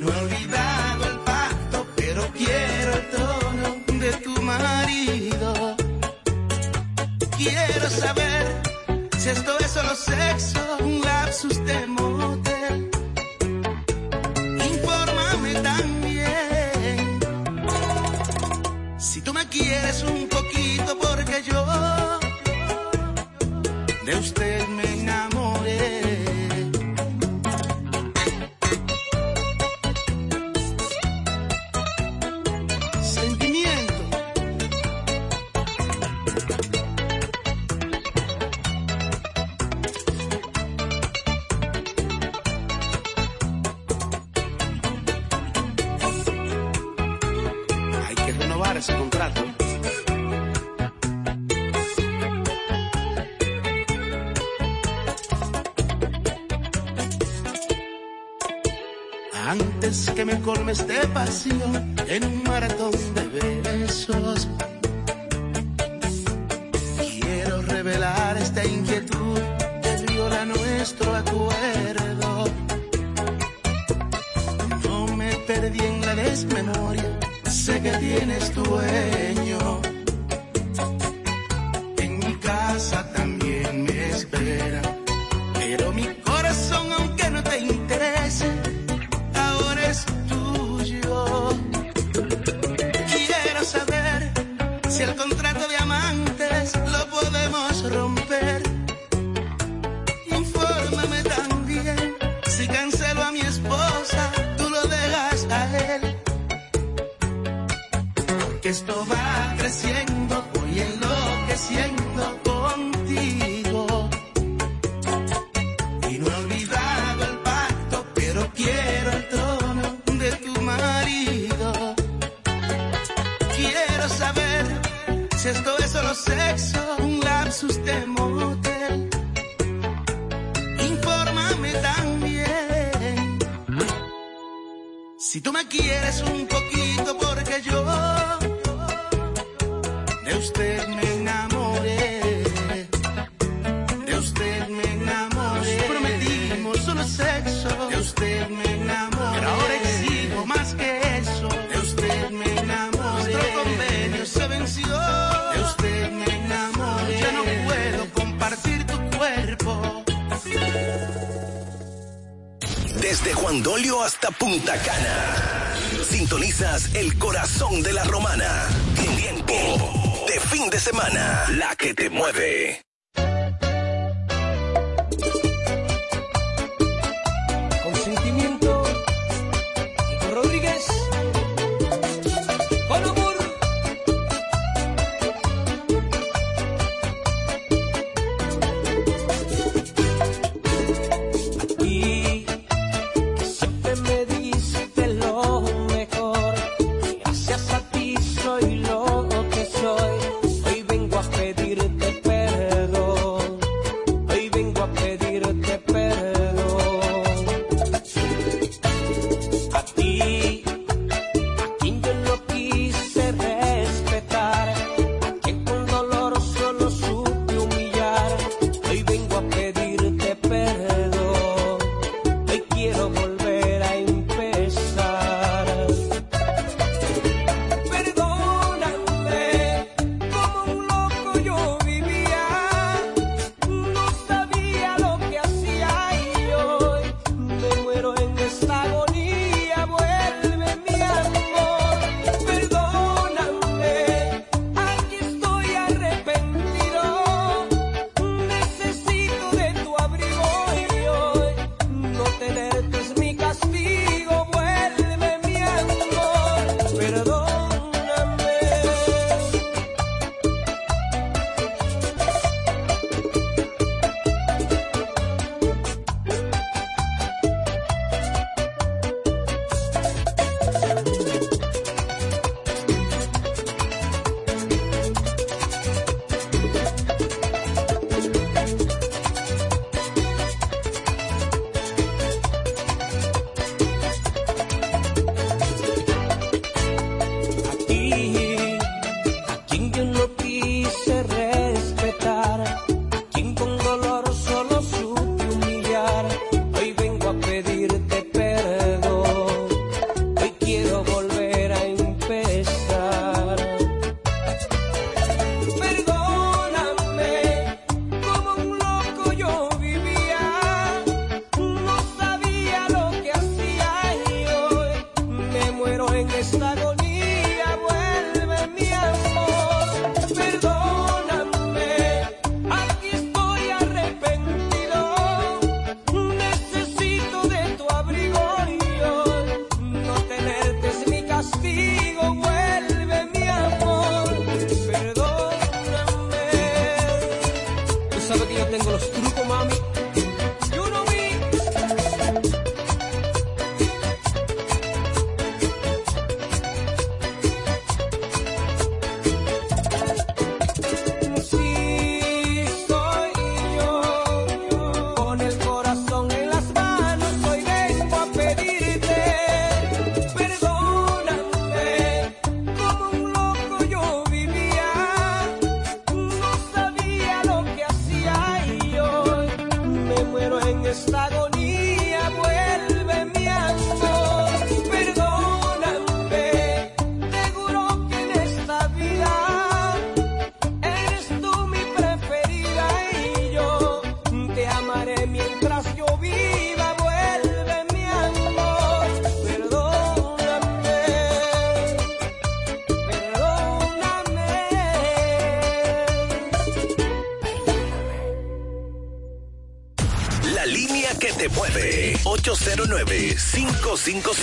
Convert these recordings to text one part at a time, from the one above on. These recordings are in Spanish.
no he olvidado el pacto, pero quiero el trono de tu marido. Quiero saber si esto es solo sexo así Sintonizas el corazón de la romana. Tiempo de fin de semana. La que te mueve.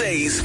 Mueve. 809-556-1545.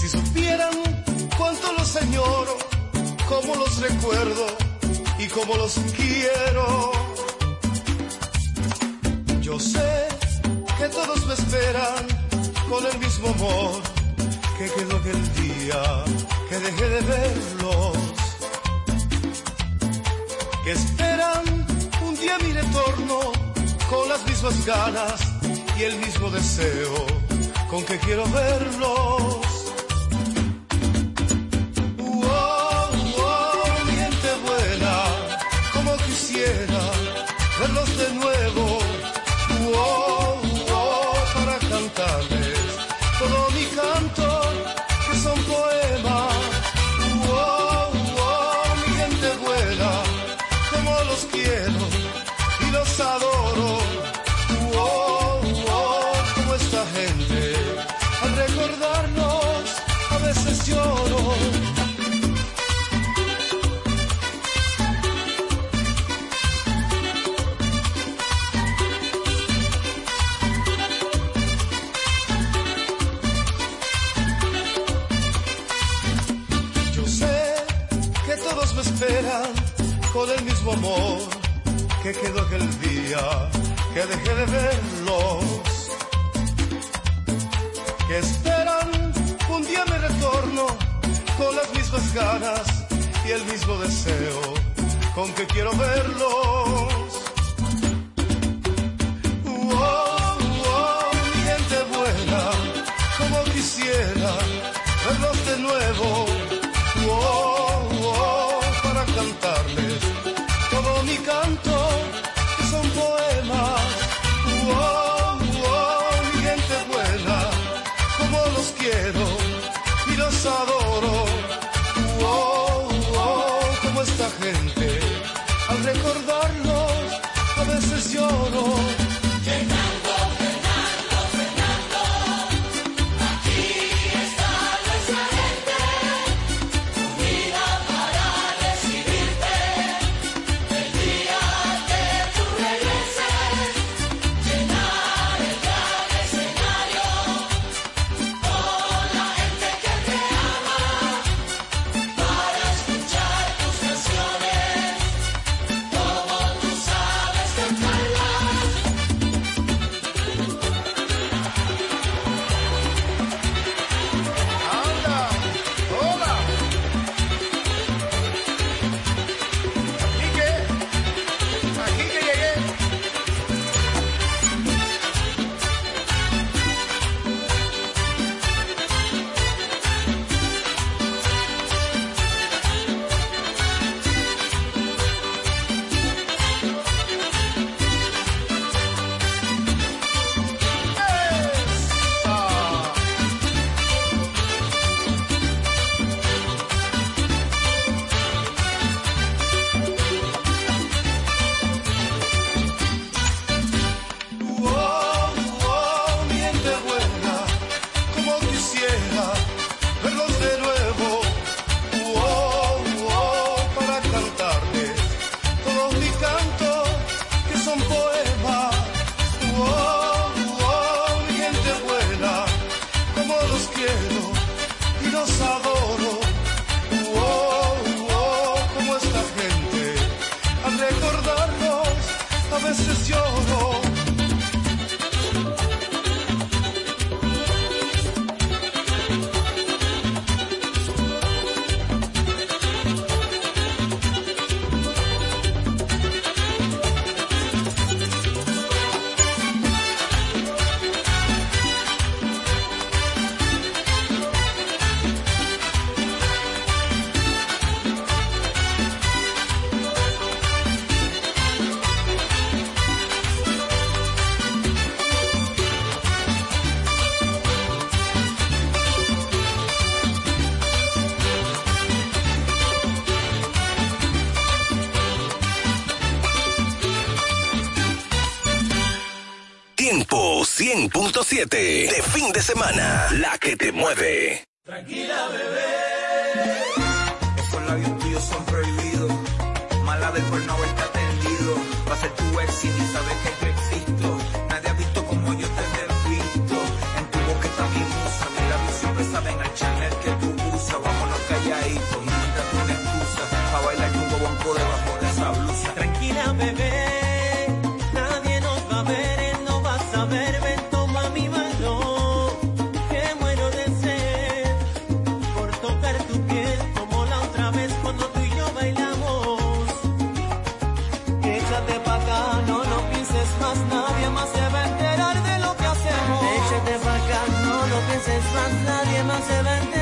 Si supieran cuánto los señoro, cómo los recuerdo y cómo los quiero. Yo sé que todos me esperan con el mismo amor que quedó aquel día que dejé de verlos. Que esperan un día mi retorno con las mismas ganas y el mismo deseo con que quiero verlo. De fin de semana, la que te mueve. seven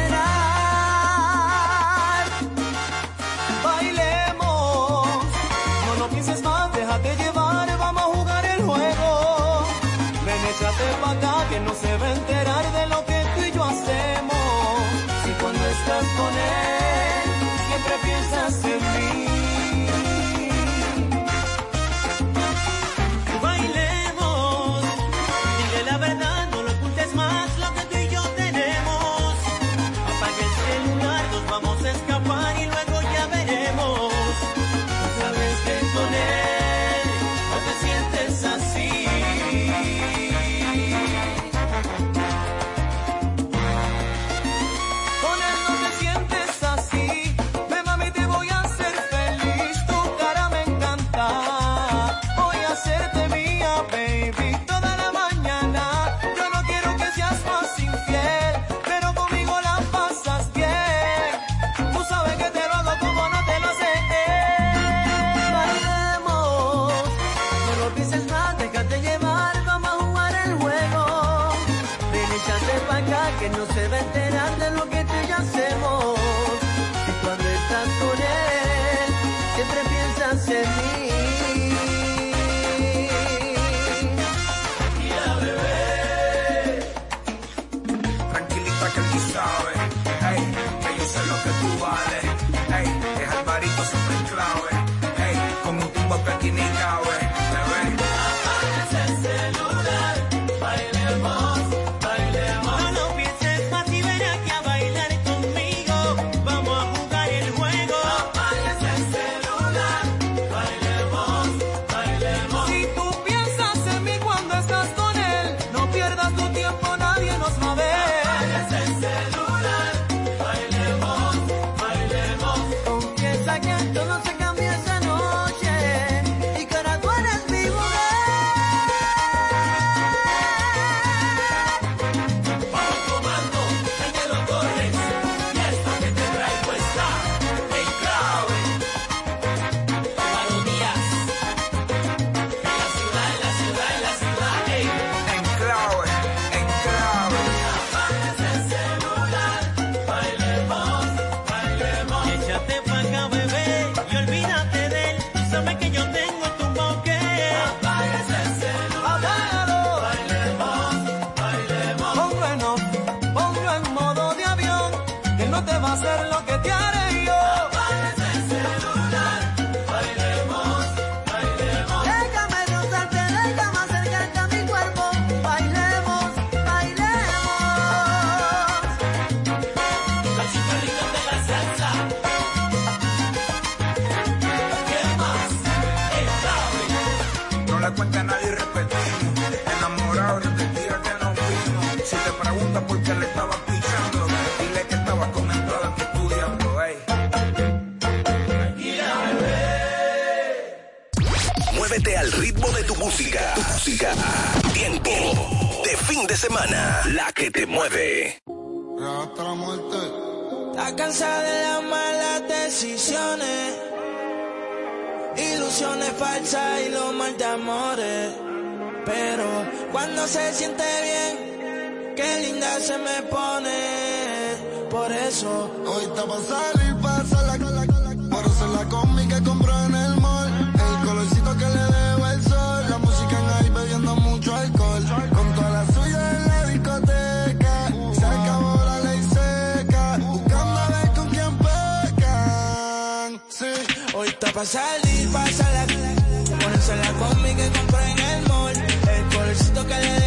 Muévete al ritmo de tu música. Tu música. Tiempo de fin de semana. La que te mueve. Hasta la muerte. Está cansada de las malas decisiones. Ilusiones falsas y los mal de amores. Pero cuando se siente bien, qué linda se me pone. Por eso hoy está. pa' salir, pasarla. Ponérsela conmigo que compré en el mall. El colorcito que le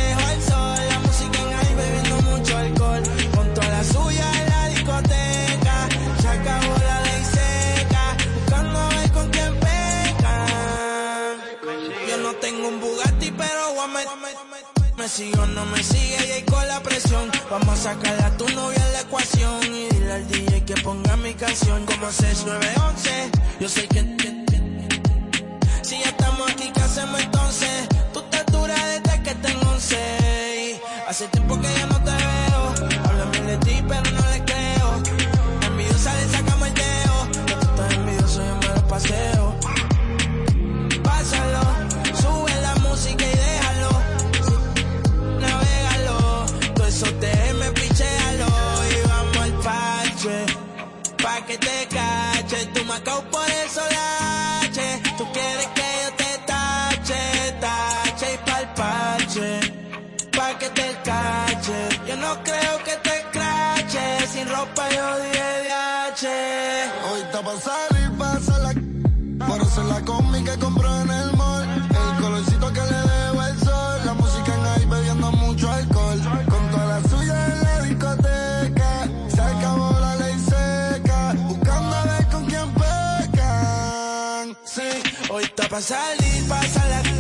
vacío, no me sigue y ahí con la presión. Vamos a sacar a tu novia en la ecuación y dile al DJ que ponga mi canción como 6911. Yo sé que, si ya estamos aquí, ¿qué hacemos entonces? Tú te duras desde que tengo 11. Hace tiempo que ya no te veo. Háblame de ti, pero no le creo. Envidiosa le sacamos el dedo. Yo te envidioso, yo me lo paseo. creo que te crache. Sin ropa yo dije DH. Hoy está pa' salir, pasa la... Por eso la combi que compró en el mall. El colorcito que le debo al sol. La música en ahí bebiendo mucho alcohol. Con toda la suya en la discoteca. Se acabó la ley seca. Buscando a ver con quién pecan. Sí, hoy está pa' salir, pasa la...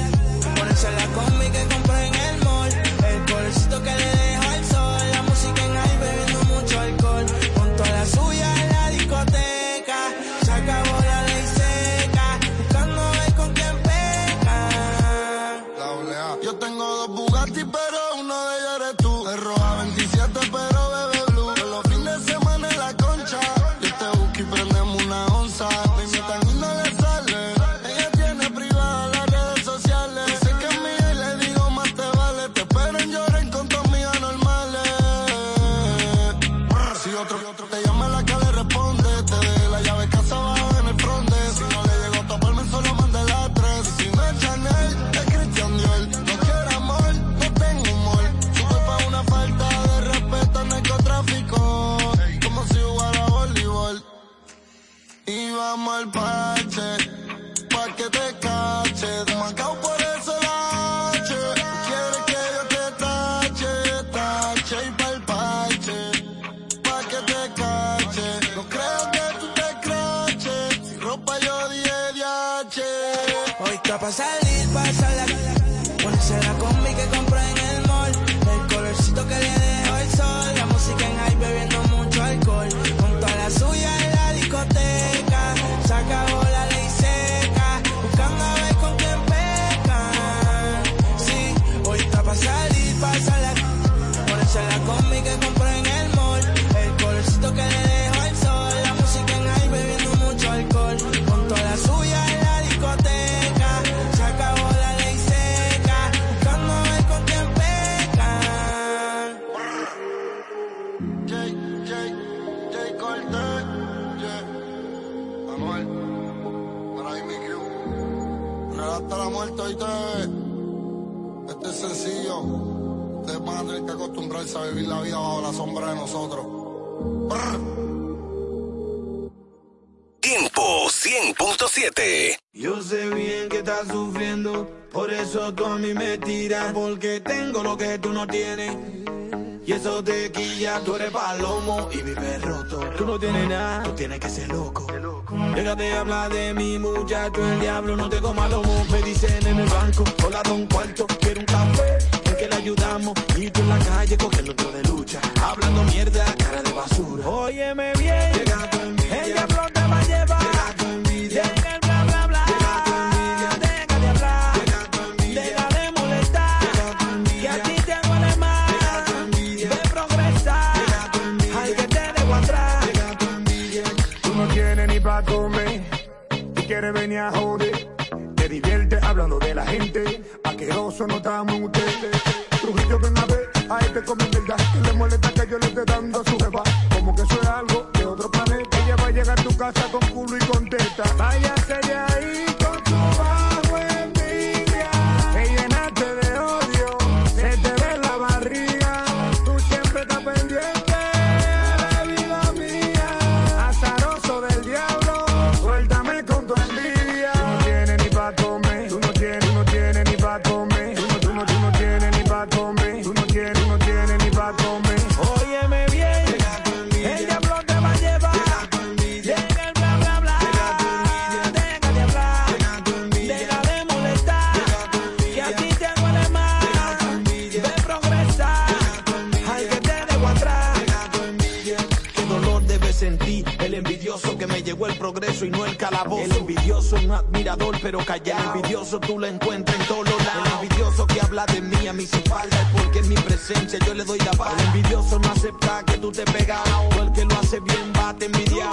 El envidioso es un admirador, pero callado. El envidioso tú lo encuentras en todos lados. El envidioso que habla de mí a mi espalda porque en mi presencia yo le doy la paz. El envidioso no acepta que tú te pegas. O el que lo hace bien va a te envidiar.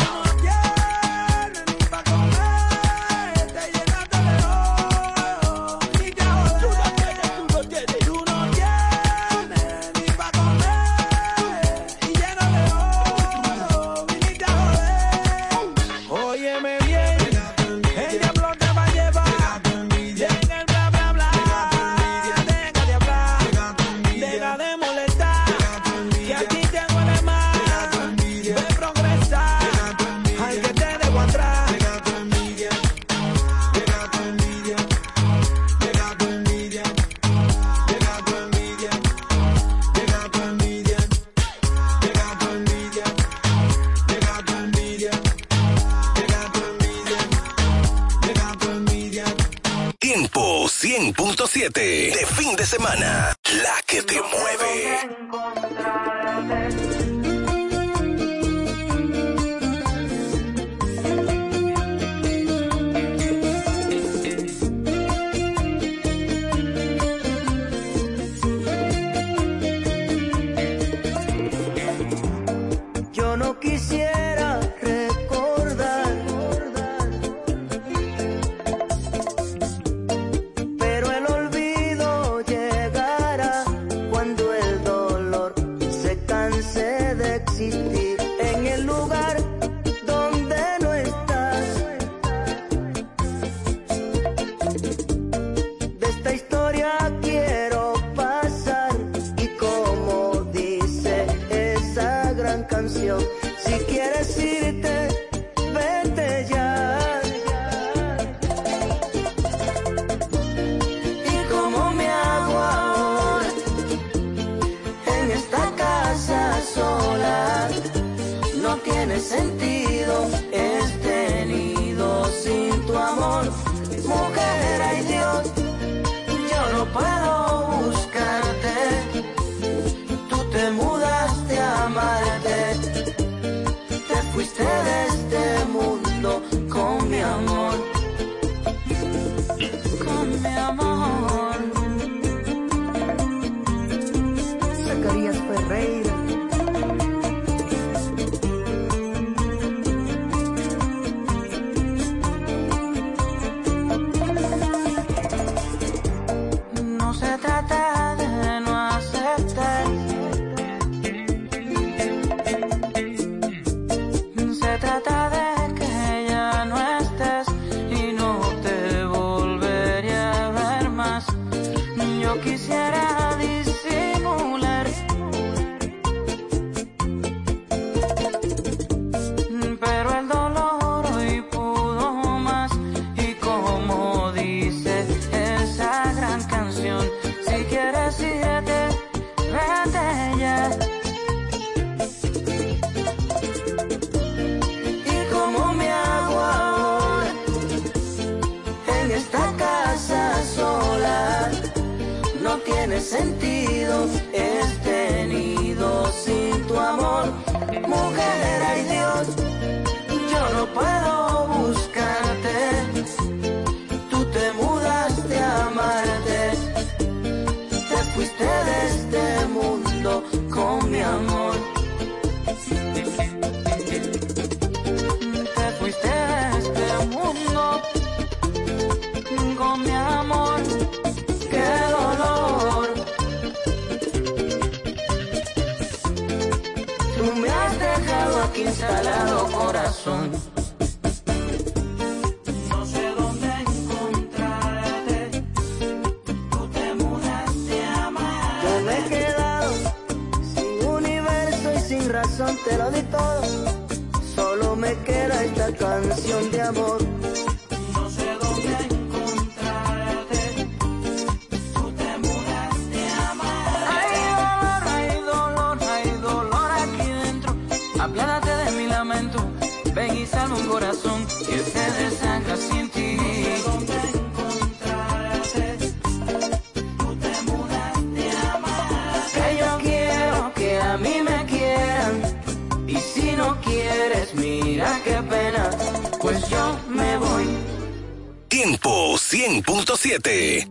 100.7.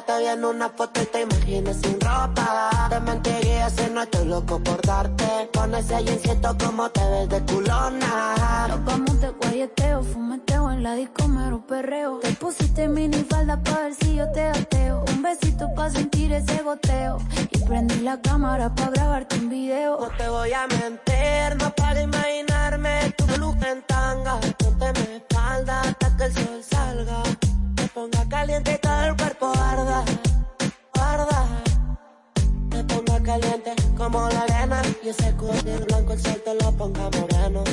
besarte. Te vi en una foto y te imaginas sin ropa. Te mentiría si no estoy loco por darte. Con ese jeansito como te ves de culona. Nos vamos de guayeteo, fumeteo en la disco mero perreo. Te pusiste mini falda pa' ver si yo te ateo. Un besito pa' sentir ese goteo. Y prendí la cámara pa' grabarte un video. No te voy a mentir, no para imaginarme tu look en tanga. Ponte mi espalda hasta que el sol salga. Ponga caliente todo el cuerpo arda, arda. Me ponga caliente como la arena. Y ese cuello blanco el sol te lo ponga moreno.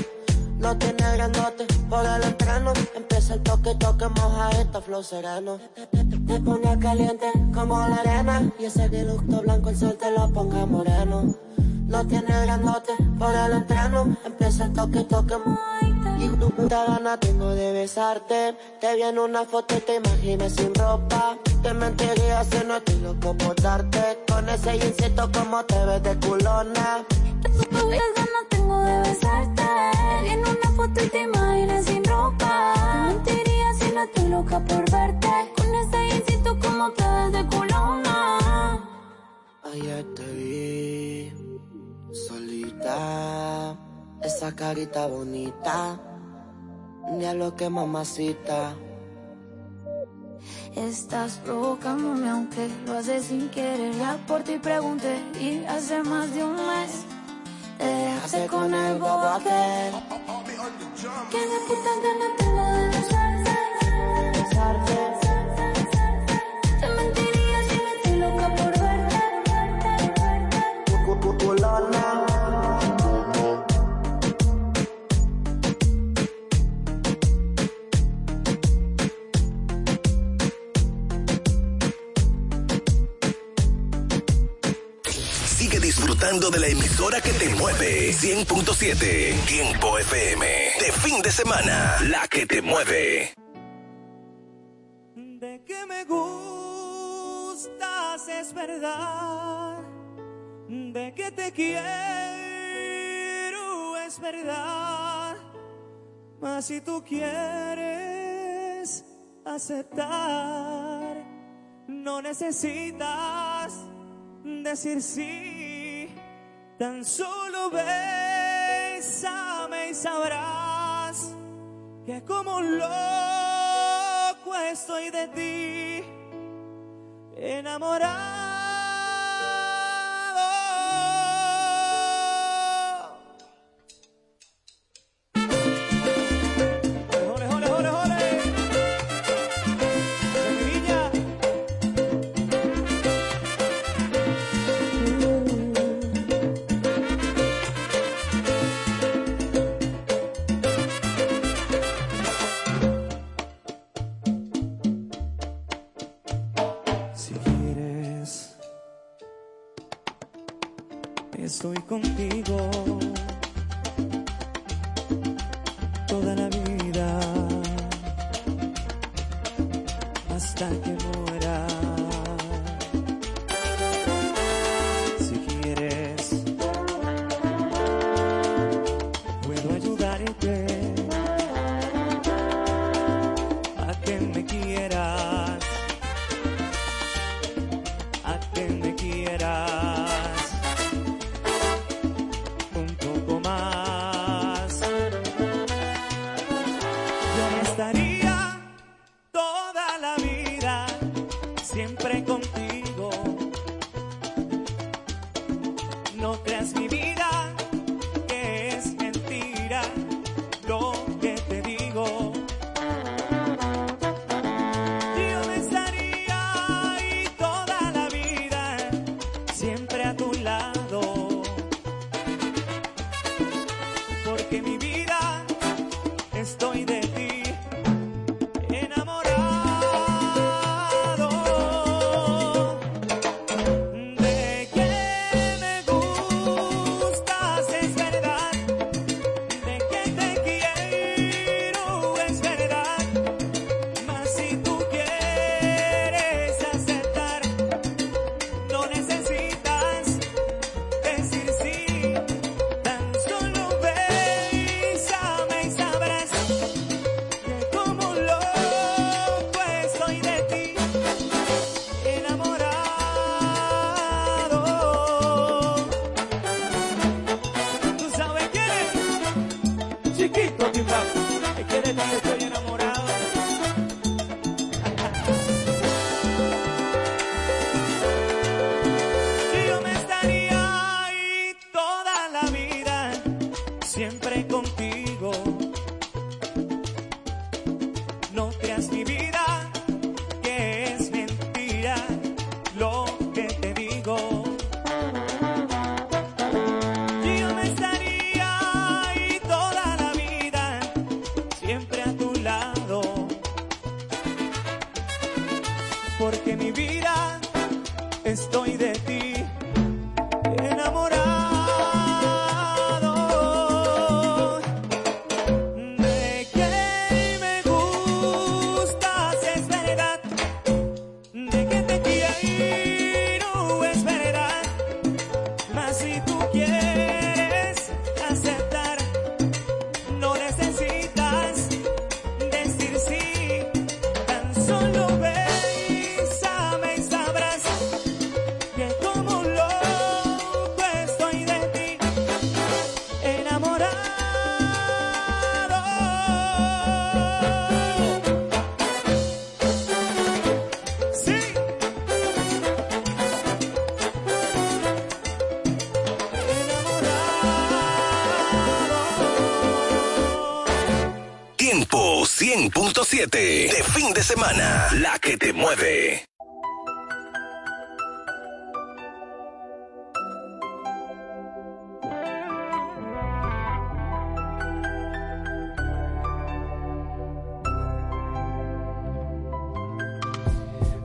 No tiene grandote por el entreno. Empieza el toque, toque, moja esta flow sereno. Me ponga caliente como la arena. Y ese dilucto blanco el sol te lo ponga moreno. No tiene grandote por el entreno. Empieza el toque, toque, y tu puta gana tengo de besarte. Te vi en una foto y te imaginas sin ropa. Te mentiría si no estoy loco por darte. Con ese jeansito como te ves de culona. Muchas ganas tengo de besarte. Te en una foto y te sin ropa. Te mentiría si no estoy loca por verte. Con ese jeansito como te ves de culona. Ayer te vi solita, esa carita bonita, diablo que mamacita. Estás provocándome aunque lo haces sin querer. Ya por ti pregunté y hace más de un mes dejaste con el bobo aquel. Que de puta gana tengo de besarte. besarte. Te mentiría si no estoy loca por verte. Sigue de la emisora que te mueve. 100.7 Tiempo FM. De fin de semana. La que te mueve. De que me gustas es verdad, de que te quiero es verdad, mas si tú quieres aceptar, no necesitas decir sí, tan solo bésame y sabrás que como un loco estoy de ti, enamorado. De fin de semana, la que te mueve.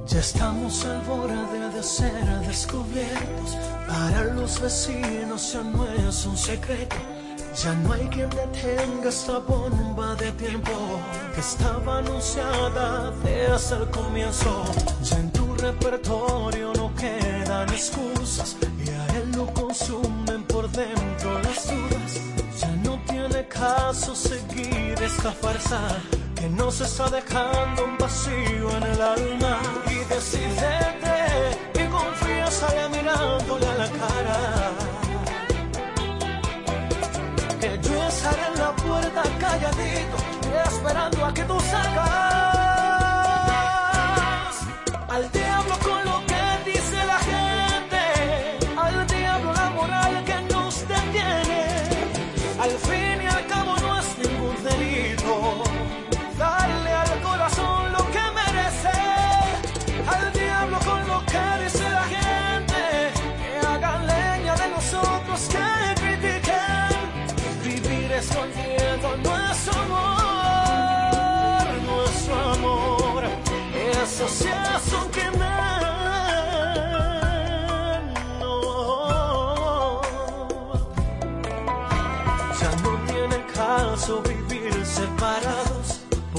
Ya estamos al borde de ser descubiertos. Para los vecinos ya no es un secreto. Ya no hay quien detenga esta bomba de tiempo estaba anunciada desde el comienzo. Ya en tu repertorio no quedan excusas y a él lo consumen por dentro las dudas. Ya no tiene caso seguir esta farsa que nos está dejando un vacío en el alma. Y decidete y confía, sale mirándole a la cara. Que yo estaré en la puerta calladito esperando a que tú salgas.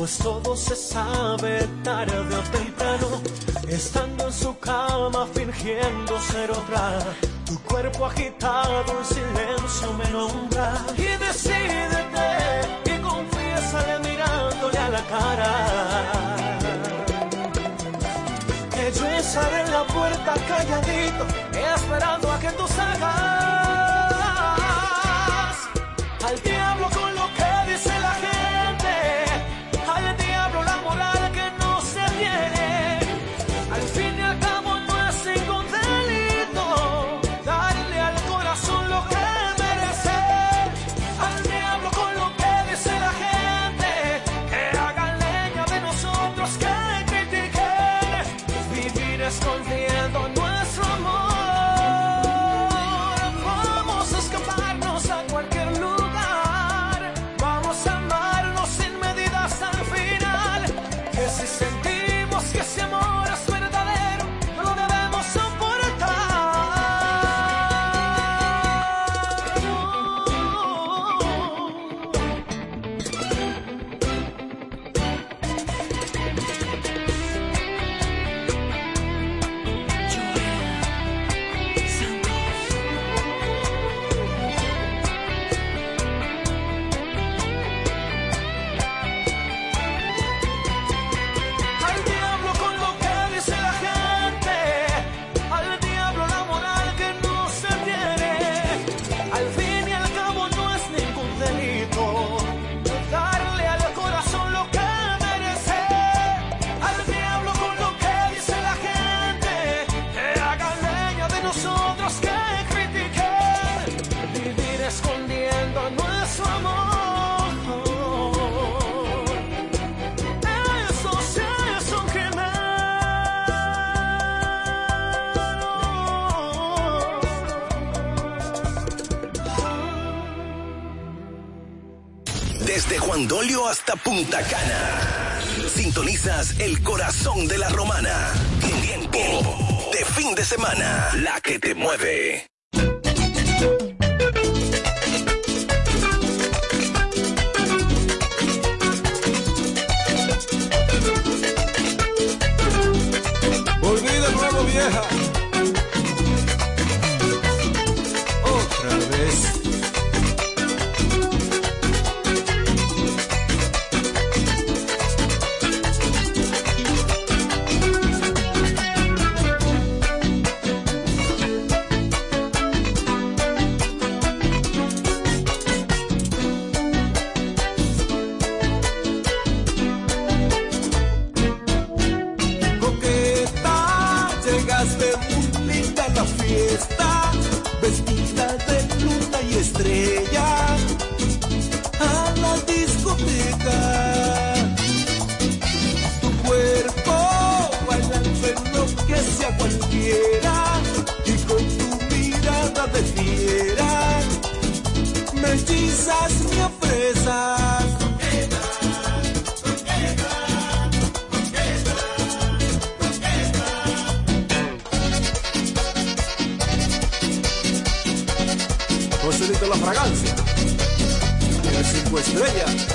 pues todo se sabe tarde o temprano, estando en su cama fingiendo ser otra. Tu cuerpo agitado en silencio me nombra y decídete y confiésale mirándole a la cara. Que yo estaré en la puerta calladito, esperando a que tú salgas. Punta Sintonizas el corazón de la romana. Tiempo de fin de semana. La que te mueve. presas, me presas. Joselito La Fragancia, el cinco estrellas.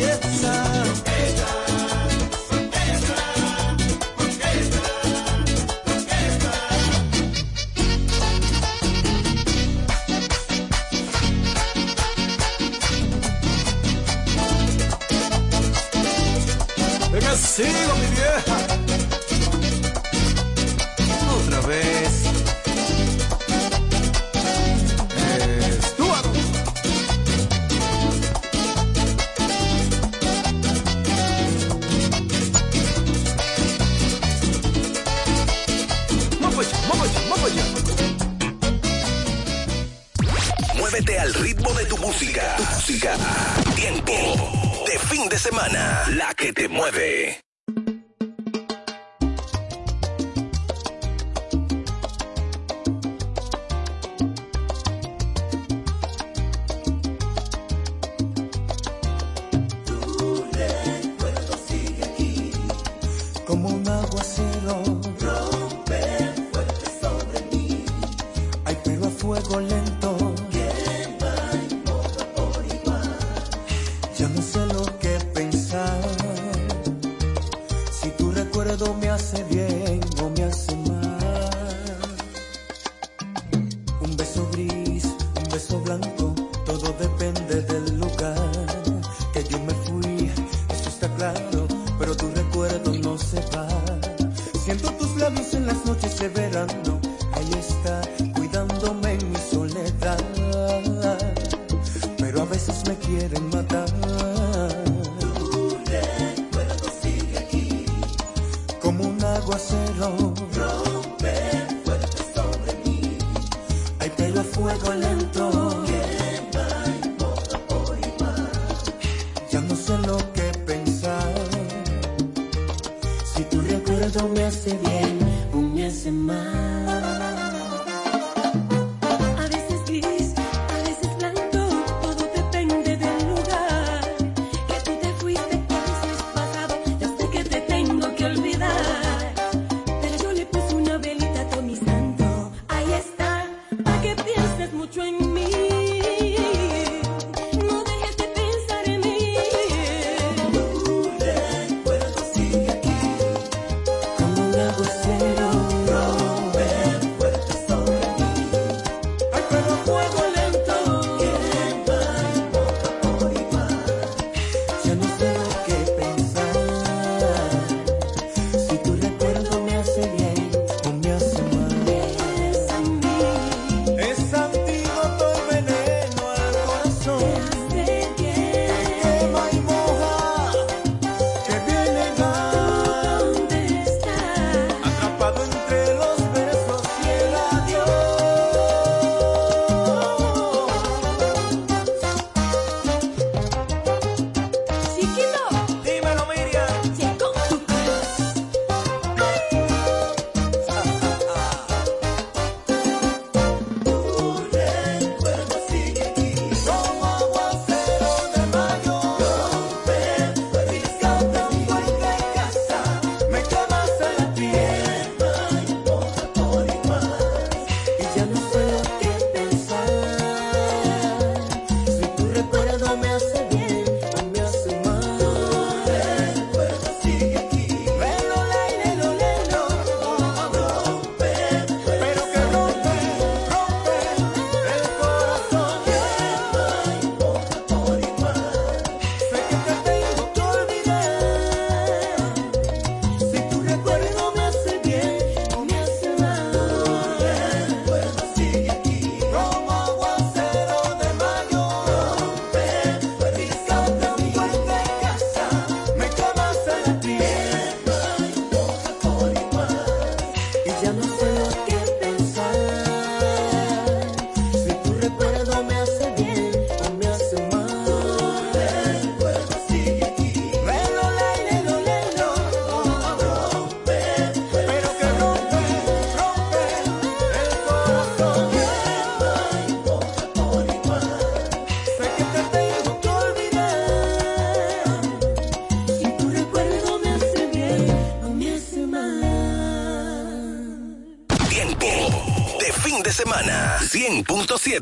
Por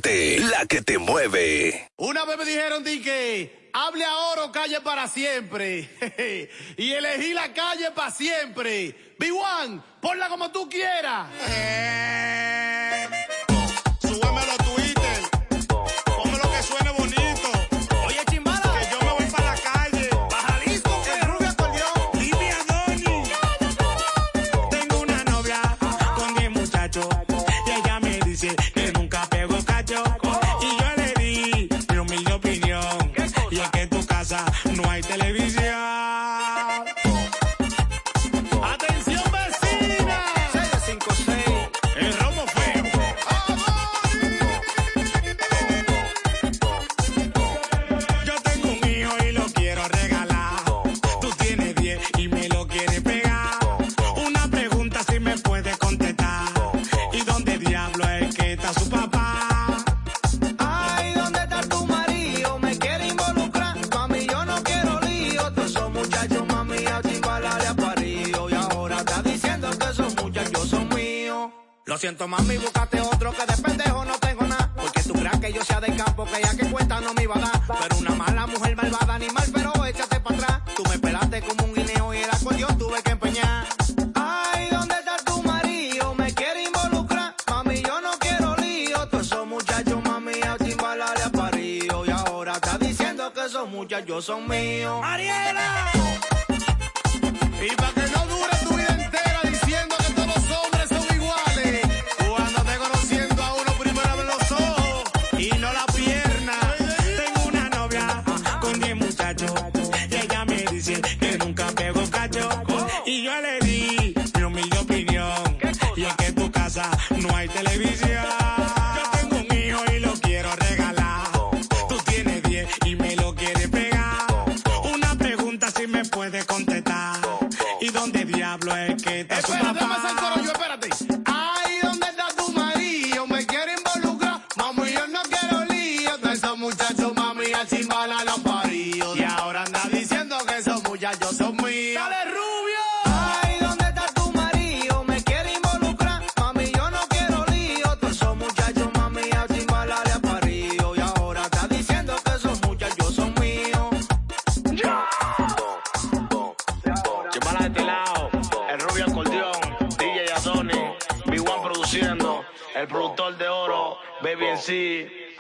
la que te mueve. Una vez me dijeron di que hable ahora o calle para siempre. y elegí la calle para siempre. B1, ponla como tú quieras. Eh. Lo siento, mami, búscate otro que de pendejo no tengo nada. Porque tú creas que yo sea de campo, que ya que cuenta no me iba a dar. Pero una mala mujer malvada, animal, pero échate para atrás. Tú me pelaste como un guineo y era cual yo tuve que empeñar. Ay, ¿dónde está tu marido? Me quiere involucrar. Mami, yo no quiero lío. Todos esos muchachos, mami, a timbala le parido. Y ahora está diciendo que esos muchachos son míos. Ariela.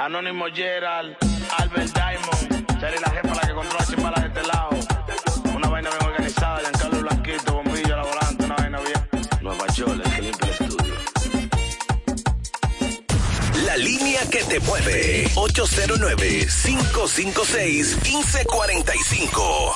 Anónimo Gerald, Albert Diamond, Charlie la jefa, la que controla sin balas de este lado. Una vaina bien organizada, Giancarlo Blanquito, bombillo, la volante, una vaina bien. Nueva York, el que limpia el estudio. La línea que te mueve, 809-556-1545.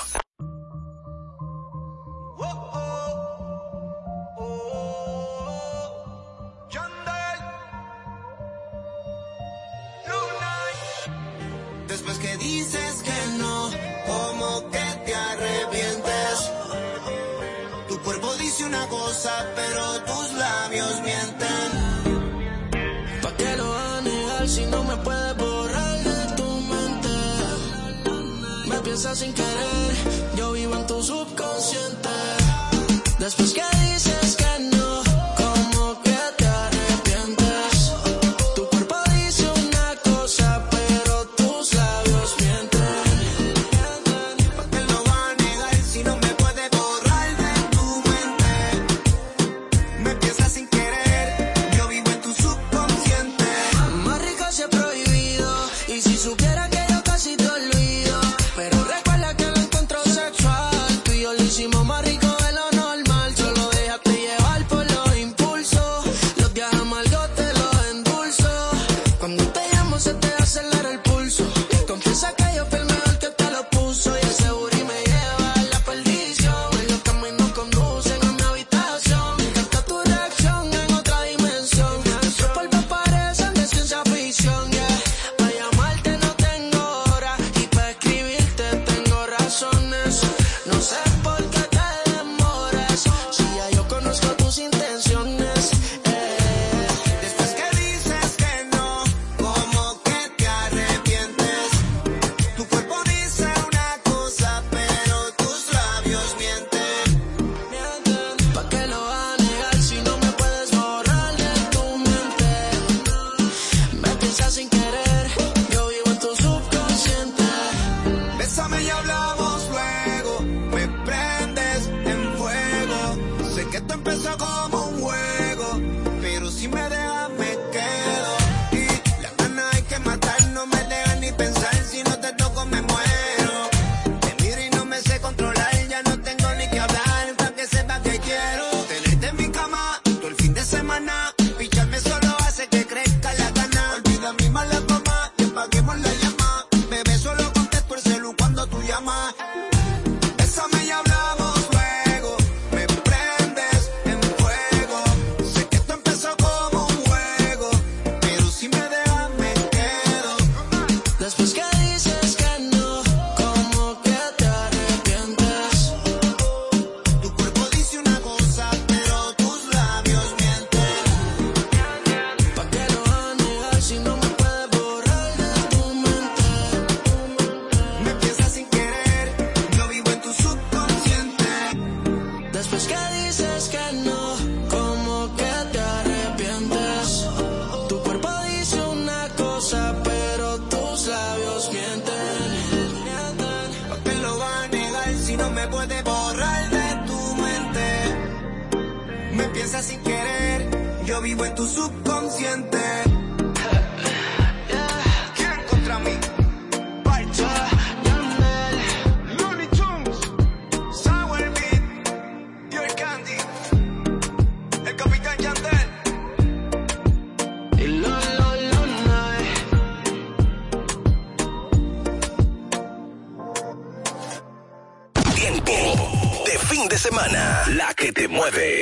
Levy.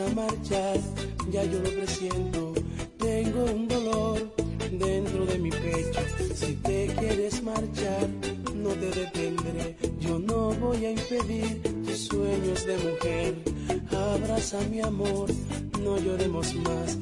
a marchar, ya yo lo presiento, tengo un dolor dentro de mi pecho. Si te quieres marchar, no te detendré, yo no voy a impedir tus sueños de mujer. Abraza mi amor, no lloremos más,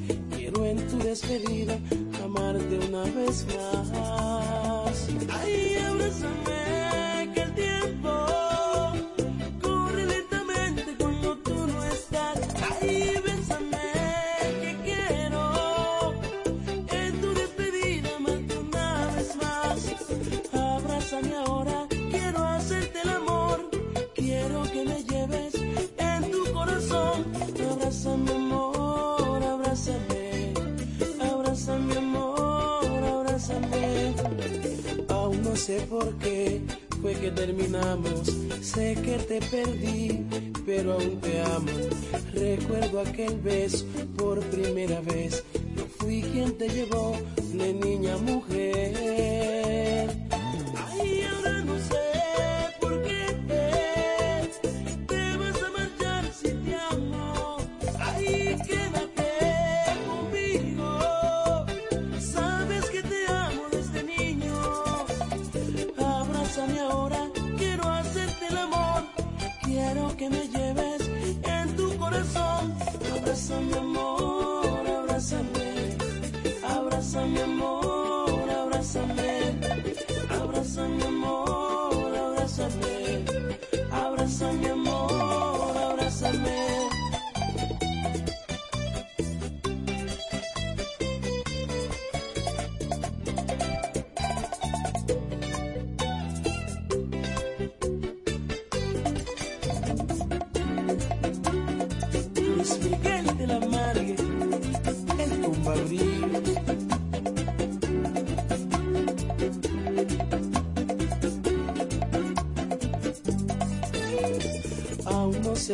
sé por qué fue que terminamos. Sé que te perdí, pero aún te amo. Recuerdo aquel beso por primera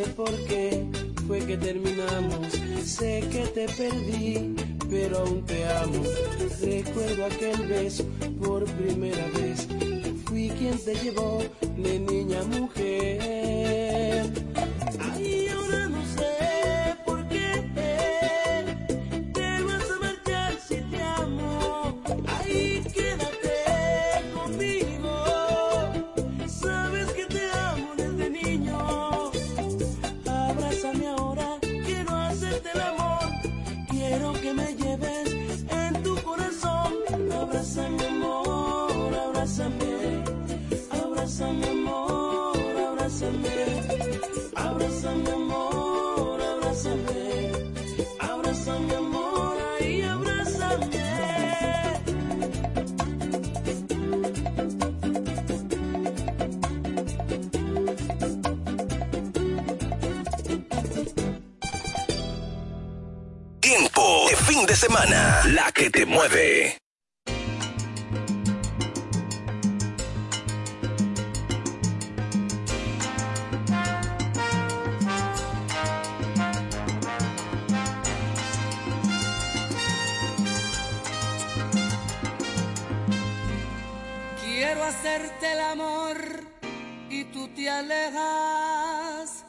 sé por qué fue que terminamos. Sé que te perdí, pero aún te amo. Recuerdo aquel beso por primera vez. Fui quien te llevó semana. La que te mueve. Quiero hacerte el amor y tú te alejas.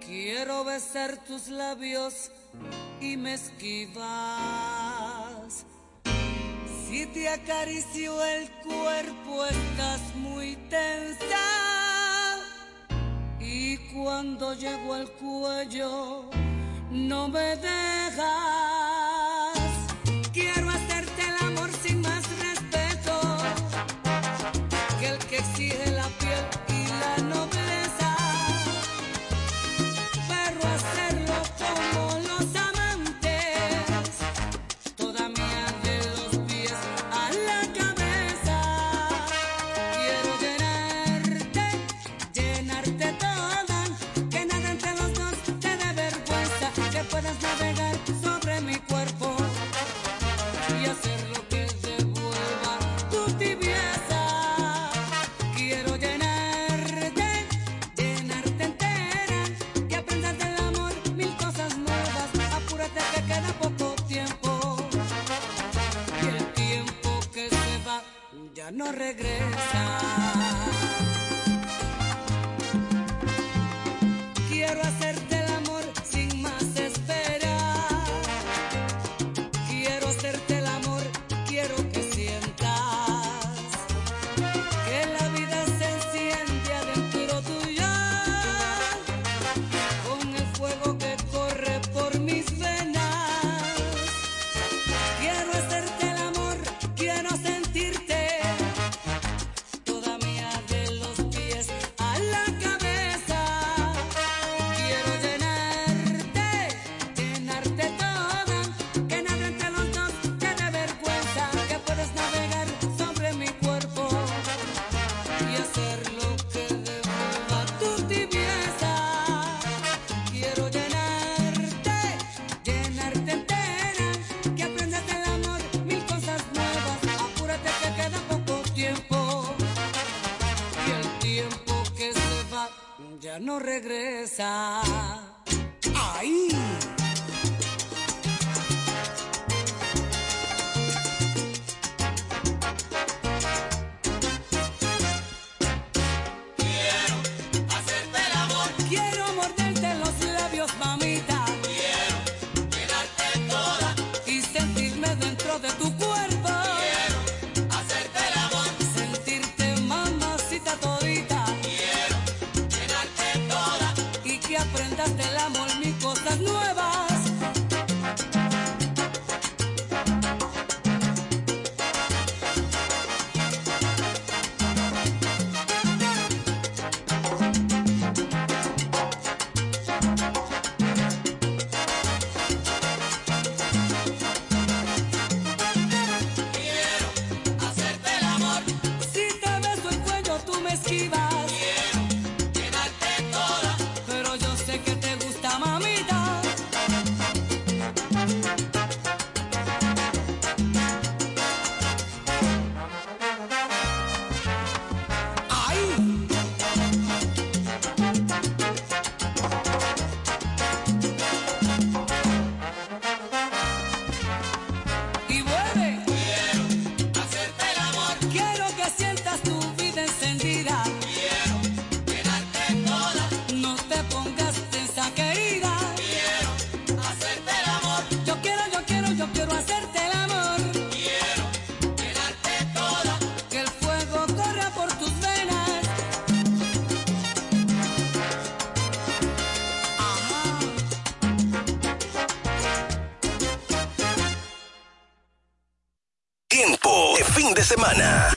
Quiero besar tus labios y me esquivas. acarició el cuerpo, estás muy tensa. Y cuando llego al cuello, no me dejas. no regresa. no regreso. semana.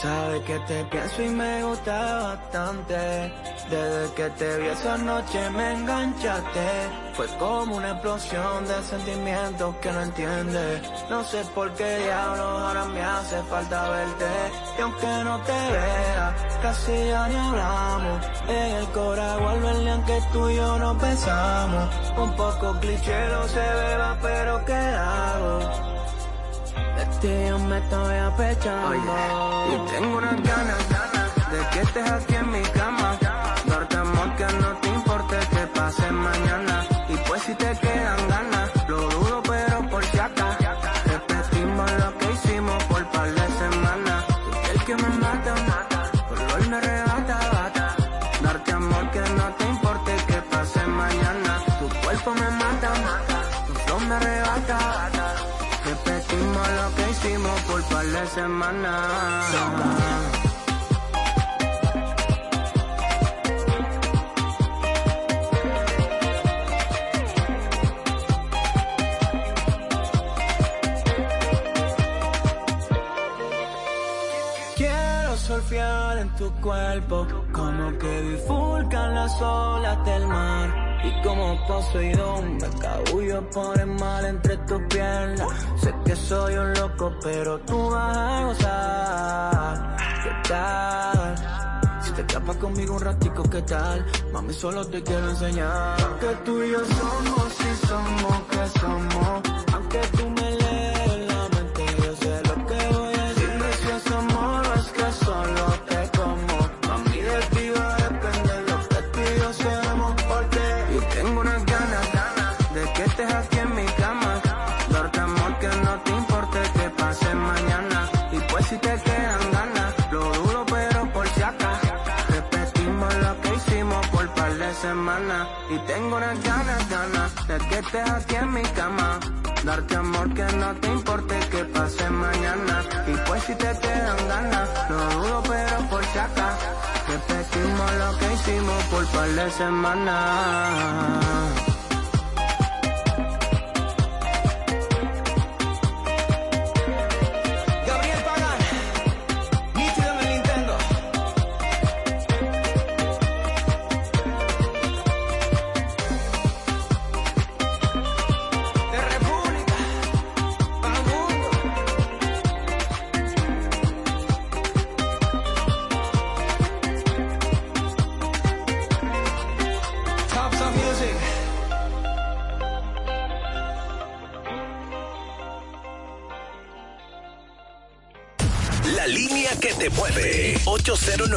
Sabes que te pienso y me gusta bastante. Desde que te vi esa noche me enganchaste. Fue como una explosión de sentimientos que no entiendes. No sé por qué diablos ahora me hace falta verte. Y aunque no te vea, casi ya ni hablamos. En el cora vuelve aunque tú y yo no besamos. Un poco cliché no se beba, pero ¿qué hago? De ti yo me estoy apechando. Y tengo unas ganas, de que estés aquí en mi cama. Darte amor que no te importe que pase mañana. Y pues si te quedan ganas de semanas. Quiero surfear en tu cuerpo, como que bifurcan las olas del mar. Y como Poseidón, me cabullo por el mal entre tus piernas. Que soy un loco, pero tú vas a gozar. ¿Qué tal? Si te escapas conmigo un ratico, ¿qué tal? Mami, solo te quiero enseñar. Que tú y yo somos, si somos, que somos. Aunque tú Y tengo unas ganas, ganas de que estés aquí en mi cama. Darte amor que no te importe que pase mañana. Y pues si te quedan ganas, lo dudo pero por acá. Repetimos lo que hicimos por par de semanas.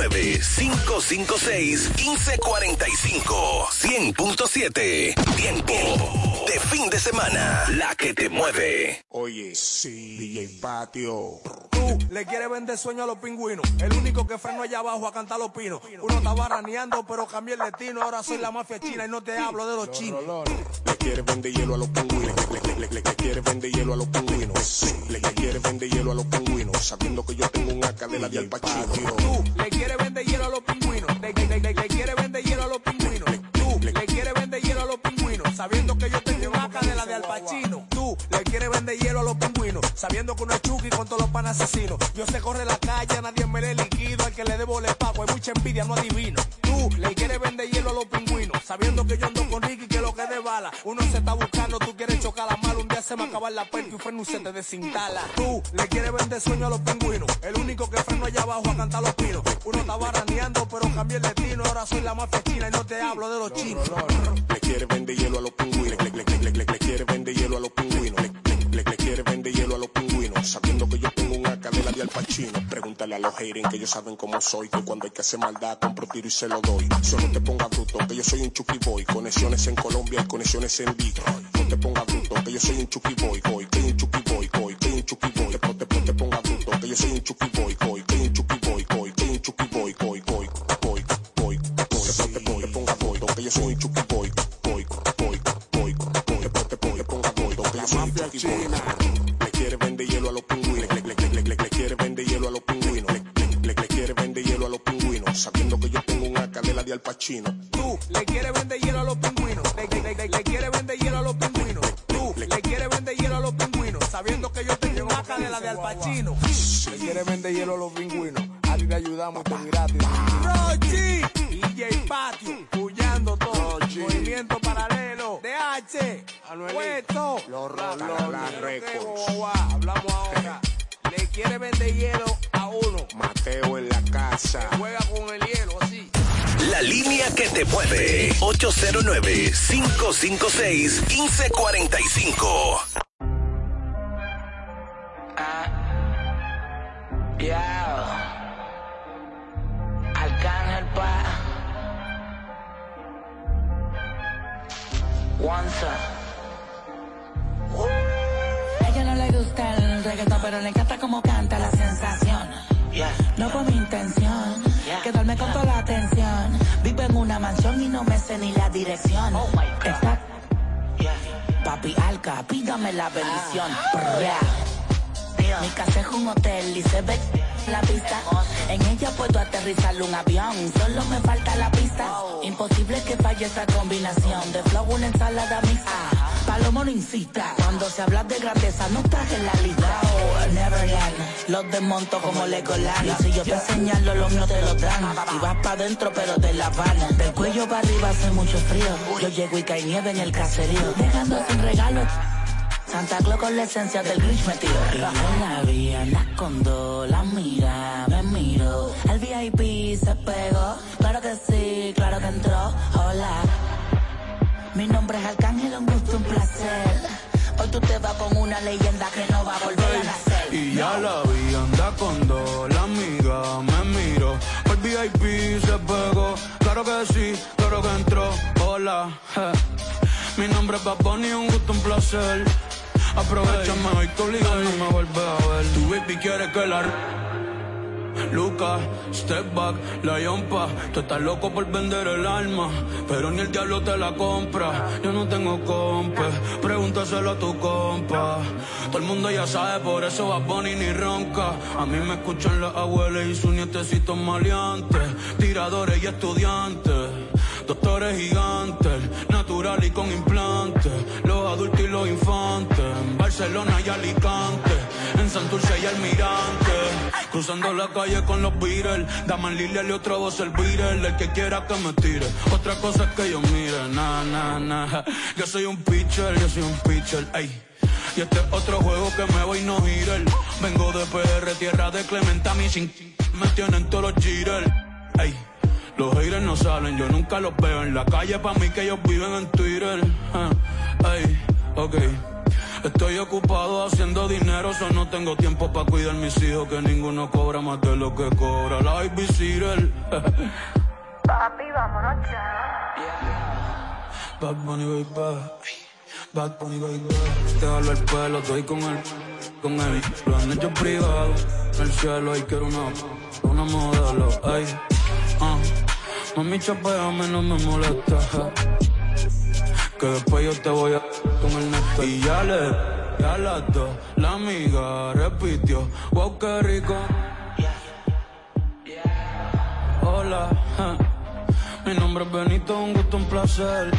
809-556-1545. 100.7. Tiempo de fin de semana. La que te mueve. Oye, sí, DJ Patio. Tú le quieres vender sueño a los pingüinos. El único que freno allá abajo a cantar los pinos. Uno estaba raneando, pero cambié el destino. Ahora soy la mafia china y no te hablo de los chinos. Le quiere vender hielo a los pingüinos. Le, le, le, le, le quiere vender hielo a los pingüinos. Le, le quiere vender hielo a los pingüinos. Sabiendo que yo tengo un AK de la de Al Pacino. Tú le quieres vender hielo a los pingüinos. Le, le, le, le, le quiere vender hielo a los pingüinos. Tú le quieres vender hielo a los pingüinos. Sabiendo que yo Tú le quieres vender hielo a los pingüinos. Sabiendo que uno es Chucky con todos los panas asesinos. Yo sé corre la calle, nadie me le liquido. Al que le debo le pago. Hay mucha envidia, no adivino. Tú le quieres vender hielo a los pingüinos. Sabiendo que yo ando con Ricky que lo que de bala. Uno se está buscando, tú quieres chocar la mala. Se me acaba la puerta y un freno se te desinstala. Tú le quieres vender sueño a los pingüinos. El único que freno allá abajo a cantar los pinos. Uno estaba raneando, pero cambié el destino. Ahora soy la mafia china y no te hablo de los chinos. Le quiere vender hielo a los pingüinos. Le, le, le, le, le, le quiere vender hielo a los pingüinos. Le, le, le, le quiere vender hielo a los pingüinos. Sabiendo que yo Pregúntale a los haters que ellos saben cómo soy. Que cuando hay que hacer maldad, compro tiro y se lo doy. Solo te ponga bruto, que yo soy un chucky boy. Conexiones en Colombia y conexiones en Vigo. No te ponga bruto, que yo soy un chucky boy. Boy, que un chucky boy, boy, que un chucky boy. Te, no te ponga bruto, que yo soy un chucky boy. Boy, que un chucky boy, boy, que un chucky boy, boy, boy, boy, boy, te, no te ponga boy, que yo soy un chucky boy. Boy, boy, boy, te, no te ponga boy, que yo soy un chucky boy. Le quiere vender hielo a los pingüinos. Sabiendo que yo tengo un AK de la de Al Pacino. Tú le quieres vender hielo a los pingüinos. Le, le, le, le, le quieres vender hielo a los pingüinos. Tú le quieres vender hielo a los pingüinos. Sabiendo que yo tengo un AK de la de Al Pacino. Le quiere vender hielo a los pingüinos. A ti te ayudamos, te gratis. Rochi, DJ Patio, puyando todo. Movimiento paralelo, DH, puesto. Los Records. Hablamos ahora. Le quiere vender hielo a uno. Mateo en la casa. Juega con el hielo así. La línea que te mueve. 809-556-1545. Yeah. Arcángel pa. Once. A ella no le gusta el reggaetón, pero le encanta como canta la sensación. No fue mi intención quedarme con toda la atención. Vivo en una mansión y no me sé ni la dirección. Está- Papi Alca, pídame la bendición. Bra. Mi casa es un hotel y se ve la vista. En ella puedo aterrizar un avión, solo me falta la pista. Imposible que falle esta combinación de flow, una ensalada mixta. Palomo no incita, cuando se habla de grandeza no estás en la lista. Oh, Neverland, los desmonto como Legoland. Y si yo te señalo, los míos te lo dan. Y vas pa' dentro, pero de la Habana. Del cuello para arriba hace mucho frío. Yo llego y cae nieve en el caserío. Dejando sin regalo Santa Claus con la esencia del Grinch metido. En la vía, la mira, me miro. El VIP se pegó, claro que sí, claro que entró. Hola, mi nombre es Arcángel, un un placer. Hoy tú te vas con una leyenda que no va a volver a nacer. Y ya la vi, anda con dos, la amiga me miro. El VIP se pegó, claro que sí, claro que entró. Hola, mi nombre es Bad Bunny, un gusto, un placer. Aprovechame hoy que obligado no me vuelve a ver. Tu baby quiere que la... Lucas, step back, la yompa. Tú estás loco por vender el alma, pero ni el diablo te la compra. Yo no tengo compa, pregúntaselo a tu compa. Todo el mundo ya sabe, por eso va Bunny ni ronca. A mí me escuchan las abuelas y sus nietecitos maleantes, tiradores y estudiantes. Doctores gigantes, natural y con implantes. Los adultos y los infantes. Barcelona y Alicante. En Santurce y Almirante. Cruzando la calle con los Beatles. Daman Lilia y otra voz el Beatle. El que quiera que me tire. Otra cosa es que yo mire. Na, na, na. Yo soy un pitcher, yo soy un pitcher. Ey. Y este es otro juego que me voy no girar. Vengo de PR, tierra de Clementa, mi sin me tienen todos los jitters. Ey. Los haters no salen, yo nunca los veo en la calle, pa' mí que ellos viven en Twitter. Ah, Ey, ok. Estoy ocupado haciendo dinero, so no tengo tiempo para cuidar mis hijos, que ninguno cobra más de lo que cobra la Ivy Cyril. Papi, vámonos ya. Bad Bunny, baby. Bad Bunny, baby. Déjalo el pelo, estoy con él, con él. Lo han hecho privado, en el cielo, y quiero una, una modelo, ay. Ah, mami, chapeame, no me molesta. Que después yo te voy a con el neto. Y ya le, ya las dos, la amiga repitió. Wow, qué rico. Hola, mi nombre es Benito, un gusto, un placer.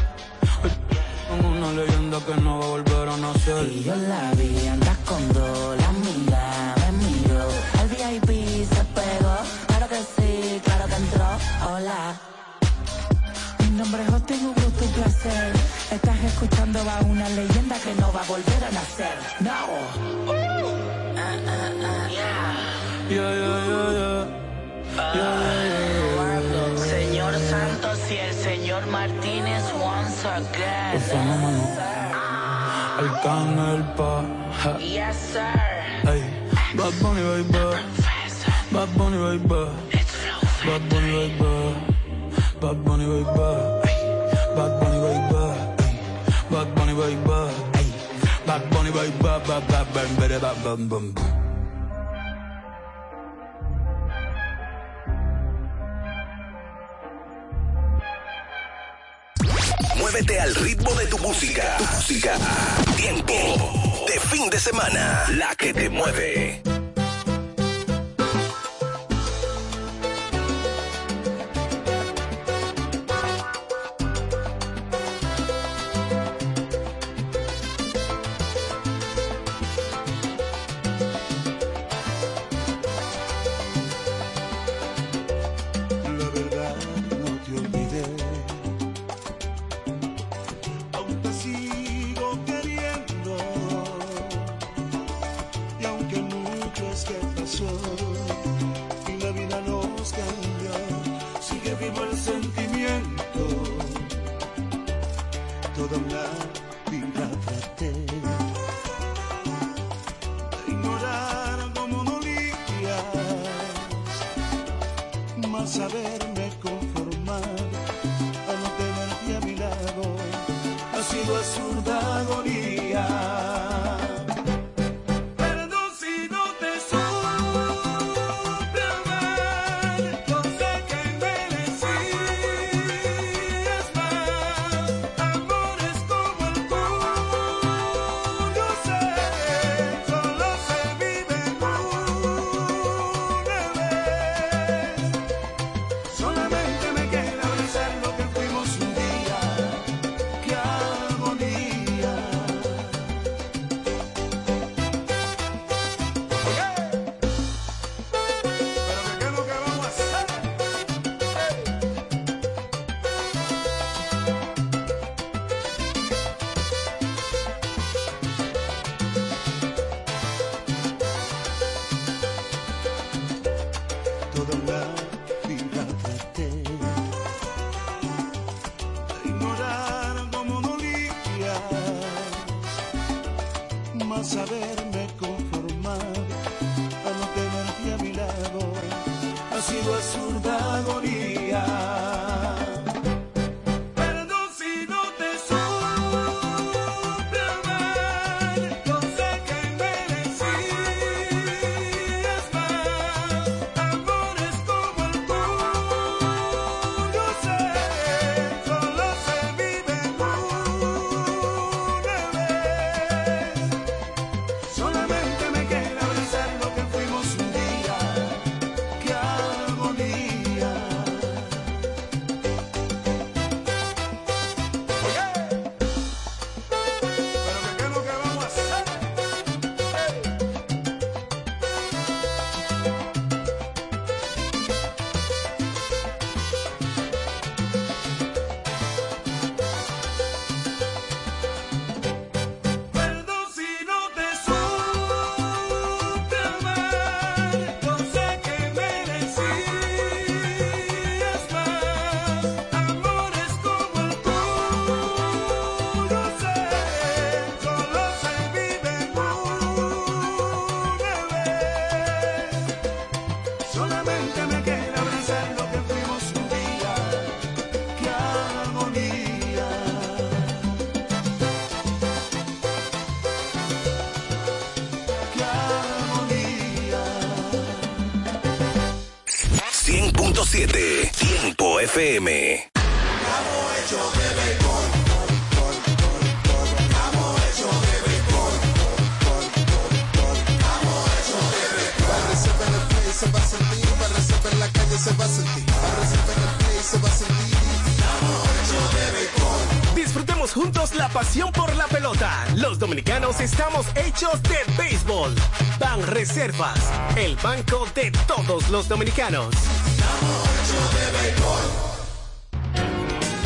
Con una leyenda que no va a volver a nacer. Y yo la vi, andas con dos, la amiga me miro. El VIP se pegó, claro que sí, claro que entró. Hola. Mi nombre es Justin, un gusto, un placer. Escuchando a una leyenda que no va a volver a nacer. No. Ah, ah, ah. Yeah, yeah. Señor Santos y el señor Martínez once again. El fenómeno. Arcángel pa. Yes, sir. Bad Bunny, baby. Bad Bunny, baby. Bad Bunny, baby. Bad Bunny, baby. Bad Bunny, baby. Muévete al ritmo de tu música. Tu música. Tiempo de fin de semana. La que te mueve. 100.7 Tiempo FM. Disfrutemos juntos la pasión por la pelota. Los dominicanos estamos hechos de béisbol. Ban Reservas, el banco de todos los dominicanos. Bitcoin.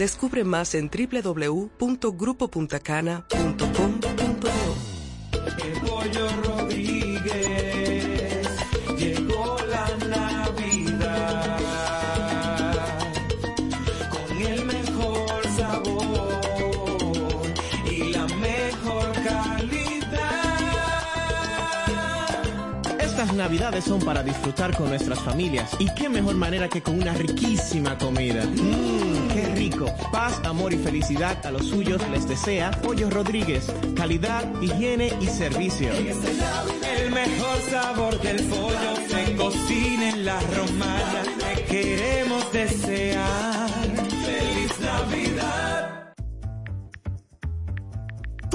Descubre más en www.grupopuntacana.com.do. El pollo Rodríguez, navidades son para disfrutar con nuestras familias y qué mejor manera que con una riquísima comida. Mmm, qué rico. Paz, amor y felicidad a los suyos les desea Pollo Rodríguez. Calidad, higiene y servicio. El mejor sabor del pollo se cocina en la romana. Te queremos desear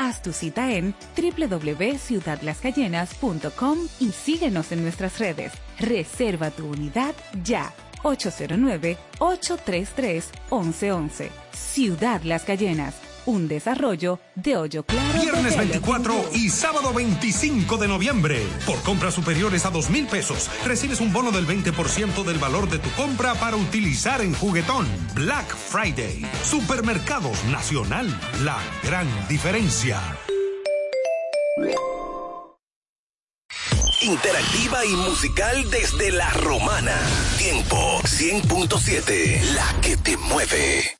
Haz tu cita en www.ciudadlascayenas.com y síguenos en nuestras redes. Reserva tu unidad ya. 809-833-1111. Ciudad Las Cayenas un desarrollo de Hoyo Claro. Viernes 24 y sábado 25 de noviembre. Por compras superiores a dos mil pesos, recibes un bono del 20% del valor de tu compra para utilizar en juguetón. Black Friday. Supermercados Nacional. La gran diferencia. Interactiva y musical desde La Romana. Tiempo 100.7. La que te mueve.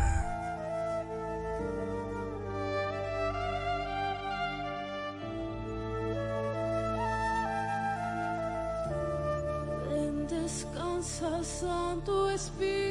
Santo Espírito.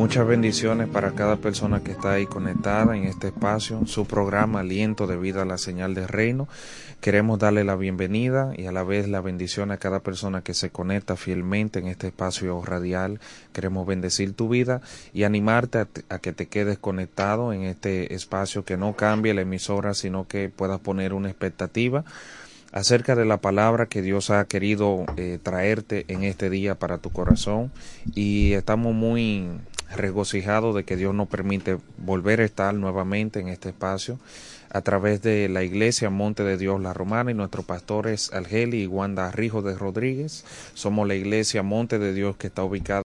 Muchas bendiciones para cada persona que está ahí conectada en este espacio, su programa Aliento de Vida a la Señal del Reino. Queremos darle la bienvenida y a la vez la bendición a cada persona que se conecta fielmente en este espacio radial. Queremos bendecir tu vida y animarte a, a que te quedes conectado en este espacio, que no cambie la emisora, sino que puedas poner una expectativa acerca de la palabra que Dios ha querido eh, traerte en este día para tu corazón y estamos muy regocijados de que Dios nos permite volver a estar nuevamente en este espacio a través de la iglesia Monte de Dios La Romana y nuestros pastores Algeli y Wanda Rijo de Rodríguez. Somos la iglesia Monte de Dios que está ubicada